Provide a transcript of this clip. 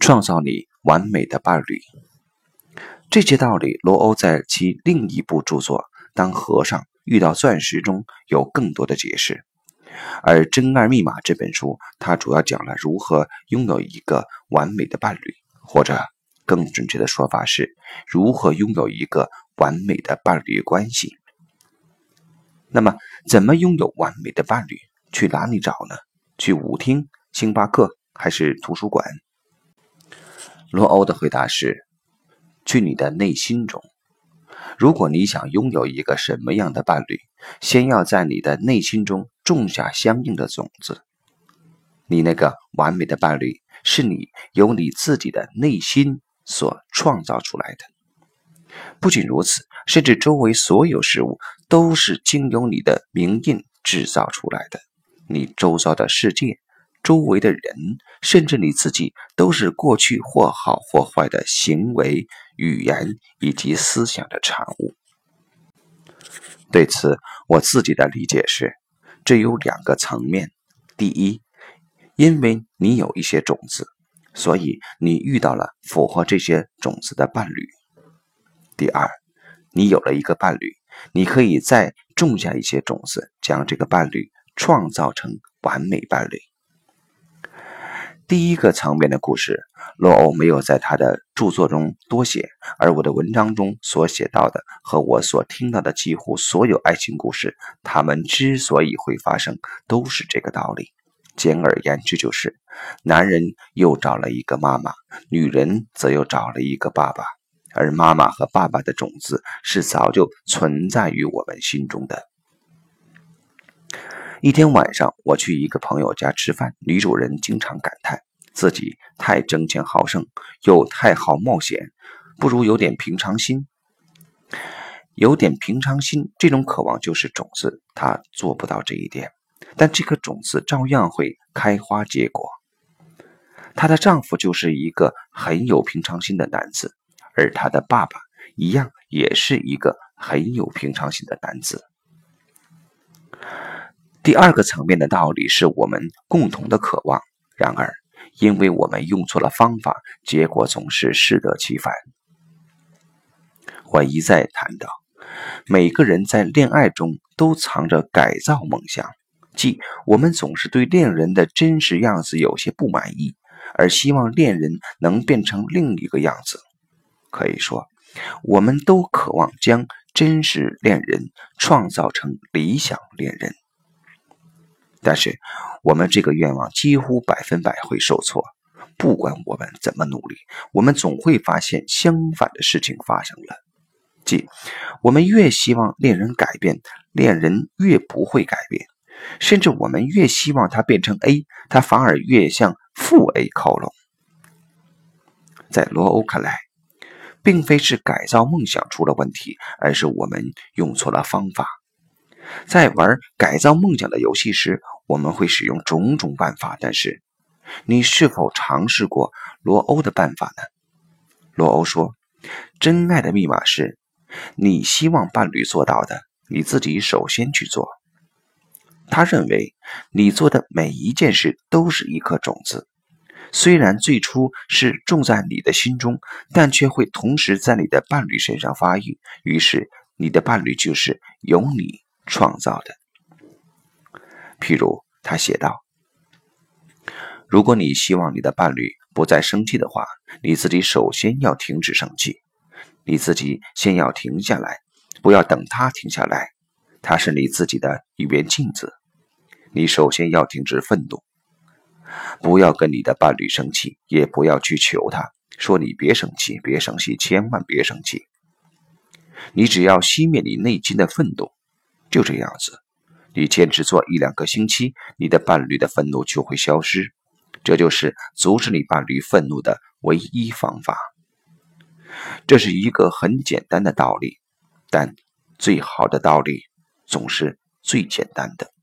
创造你完美的伴侣。这些道理，罗欧在其另一部著作《当和尚遇到钻石》中有更多的解释。而《真爱密码》这本书，它主要讲了如何拥有一个完美的伴侣，或者更准确的说法是，如何拥有一个完美的伴侣关系。那么，怎么拥有完美的伴侣？去哪里找呢？去舞厅、星巴克还是图书馆？罗欧的回答是：去你的内心中。如果你想拥有一个什么样的伴侣，先要在你的内心中种下相应的种子。你那个完美的伴侣，是你由你自己的内心所创造出来的。不仅如此，甚至周围所有事物都是经由你的名印制造出来的。你周遭的世界、周围的人，甚至你自己，都是过去或好或坏的行为、语言以及思想的产物。对此，我自己的理解是：这有两个层面。第一，因为你有一些种子，所以你遇到了符合这些种子的伴侣。第二，你有了一个伴侣，你可以再种下一些种子，将这个伴侣创造成完美伴侣。第一个层面的故事，罗欧没有在他的著作中多写，而我的文章中所写到的和我所听到的几乎所有爱情故事，他们之所以会发生，都是这个道理。简而言之，就是男人又找了一个妈妈，女人则又找了一个爸爸。而妈妈和爸爸的种子是早就存在于我们心中的。一天晚上，我去一个朋友家吃饭，女主人经常感叹自己太争强好胜，又太好冒险，不如有点平常心。有点平常心，这种渴望就是种子，她做不到这一点，但这颗种子照样会开花结果。她的丈夫就是一个很有平常心的男子。而她的爸爸一样，也是一个很有平常心的男子。第二个层面的道理是我们共同的渴望，然而因为我们用错了方法，结果总是适得其反。我一再谈到，每个人在恋爱中都藏着改造梦想，即我们总是对恋人的真实样子有些不满意，而希望恋人能变成另一个样子。可以说，我们都渴望将真实恋人创造成理想恋人，但是我们这个愿望几乎百分百会受挫。不管我们怎么努力，我们总会发现相反的事情发生了，即我们越希望恋人改变，恋人越不会改变；甚至我们越希望他变成 A，他反而越向负 A 靠拢。在罗欧看来。并非是改造梦想出了问题，而是我们用错了方法。在玩改造梦想的游戏时，我们会使用种种办法，但是你是否尝试过罗欧的办法呢？罗欧说：“真爱的密码是，你希望伴侣做到的，你自己首先去做。”他认为，你做的每一件事都是一颗种子。虽然最初是种在你的心中，但却会同时在你的伴侣身上发育。于是，你的伴侣就是由你创造的。譬如，他写道：“如果你希望你的伴侣不再生气的话，你自己首先要停止生气。你自己先要停下来，不要等他停下来。他是你自己的一面镜子。你首先要停止愤怒。”不要跟你的伴侣生气，也不要去求他，说你别生气，别生气，千万别生气。你只要熄灭你内心的愤怒，就这样子。你坚持做一两个星期，你的伴侣的愤怒就会消失。这就是阻止你伴侣愤怒的唯一方法。这是一个很简单的道理，但最好的道理总是最简单的。